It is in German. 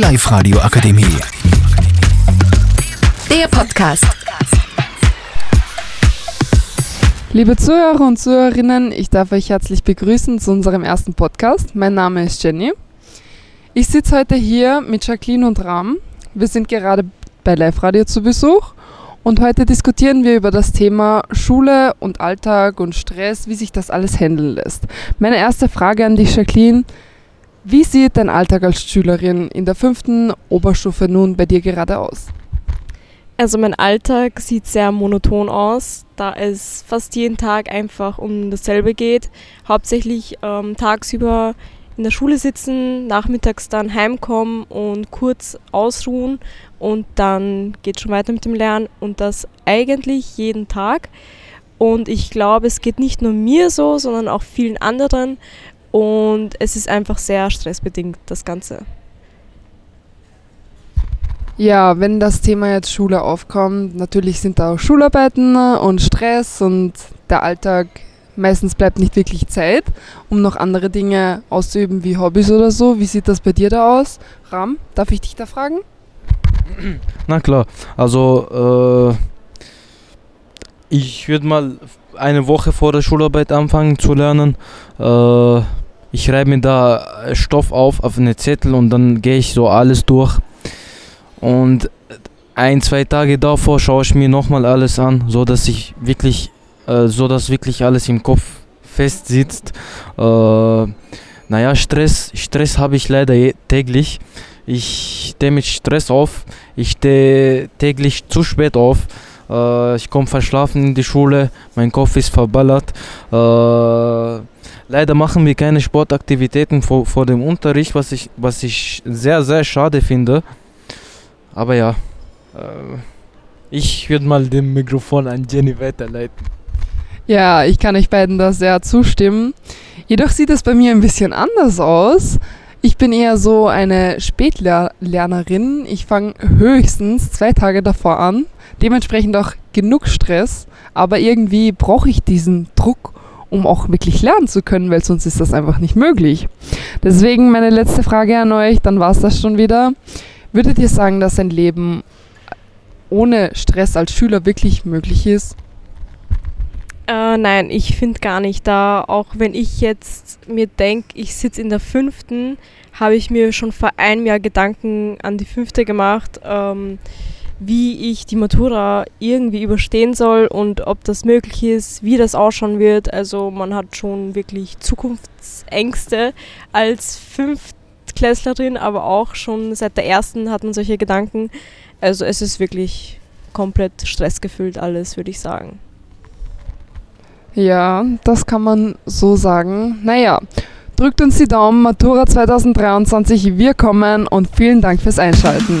Live-Radio Akademie. Der Podcast. Liebe Zuhörer und Zuhörerinnen, ich darf euch herzlich begrüßen zu unserem ersten Podcast. Mein Name ist Jenny. Ich sitze heute hier mit Jacqueline und Ram. Wir sind gerade bei Live Radio zu Besuch und heute diskutieren wir über das Thema Schule und Alltag und Stress, wie sich das alles handeln lässt. Meine erste Frage an dich, Jacqueline. Wie sieht dein Alltag als Schülerin in der fünften Oberstufe nun bei dir gerade aus? Also mein Alltag sieht sehr monoton aus, da es fast jeden Tag einfach um dasselbe geht. Hauptsächlich ähm, tagsüber in der Schule sitzen, nachmittags dann heimkommen und kurz ausruhen und dann geht schon weiter mit dem Lernen und das eigentlich jeden Tag. Und ich glaube, es geht nicht nur mir so, sondern auch vielen anderen. Und es ist einfach sehr stressbedingt, das Ganze. Ja, wenn das Thema jetzt Schule aufkommt, natürlich sind da auch Schularbeiten und Stress und der Alltag. Meistens bleibt nicht wirklich Zeit, um noch andere Dinge auszuüben wie Hobbys oder so. Wie sieht das bei dir da aus? Ram, darf ich dich da fragen? Na klar, also äh, ich würde mal eine Woche vor der Schularbeit anfangen zu lernen. Äh, ich schreibe mir da Stoff auf auf eine Zettel und dann gehe ich so alles durch. Und ein, zwei Tage davor schaue ich mir nochmal alles an, so dass ich wirklich, äh, so dass wirklich alles im Kopf fest sitzt. Äh, naja, Stress, Stress habe ich leider täglich. Ich stehe mit Stress auf. Ich stehe täglich zu spät auf. Äh, ich komme verschlafen in die Schule. Mein Kopf ist verballert. Äh, leider machen wir keine Sportaktivitäten vor, vor dem Unterricht, was ich, was ich sehr, sehr schade finde. Aber ja, äh, ich würde mal dem Mikrofon an Jenny weiterleiten. Ja, ich kann euch beiden da sehr zustimmen. Jedoch sieht es bei mir ein bisschen anders aus. Ich bin eher so eine Spätlernerin. Ich fange höchstens zwei Tage davor an. Dementsprechend auch genug Stress. Aber irgendwie brauche ich diesen Druck, um auch wirklich lernen zu können, weil sonst ist das einfach nicht möglich. Deswegen meine letzte Frage an euch, dann war es das schon wieder. Würdet ihr sagen, dass ein Leben ohne Stress als Schüler wirklich möglich ist? Äh, nein, ich finde gar nicht. Da auch wenn ich jetzt mir denke, ich sitze in der fünften, habe ich mir schon vor einem Jahr Gedanken an die fünfte gemacht, ähm, wie ich die Matura irgendwie überstehen soll und ob das möglich ist, wie das ausschauen wird. Also man hat schon wirklich Zukunftsängste als fünfte Klässlerin, aber auch schon seit der ersten hat man solche Gedanken. Also es ist wirklich komplett stressgefüllt alles, würde ich sagen. Ja, das kann man so sagen. Naja, drückt uns die Daumen, Matura 2023, wir kommen und vielen Dank fürs Einschalten.